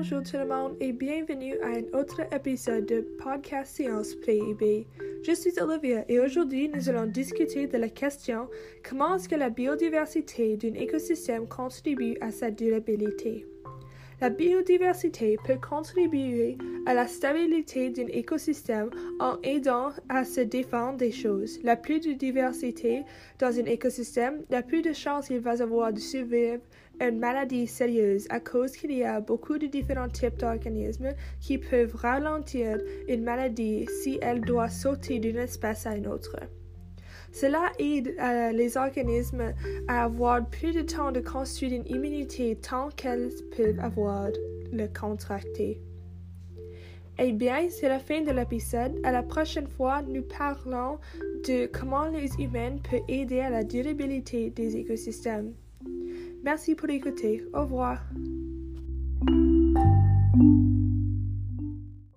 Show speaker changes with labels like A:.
A: Bonjour tout le monde et bienvenue à un autre épisode de Podcast Science PIB. Je suis Olivia et aujourd'hui nous allons discuter de la question comment est-ce que la biodiversité d'un écosystème contribue à sa durabilité? La biodiversité peut contribuer à la stabilité d'un écosystème en aidant à se défendre des choses. La plus de diversité dans un écosystème, la plus de chances il va avoir de survivre une maladie sérieuse à cause qu'il y a beaucoup de différents types d'organismes qui peuvent ralentir une maladie si elle doit sauter d'une espèce à une autre. Cela aide euh, les organismes à avoir plus de temps de construire une immunité tant qu'elles peuvent avoir le contracter. Eh bien, c'est la fin de l'épisode. À la prochaine fois, nous parlons de comment les humains peuvent aider à la durabilité des écosystèmes. Merci pour écouter. Au revoir.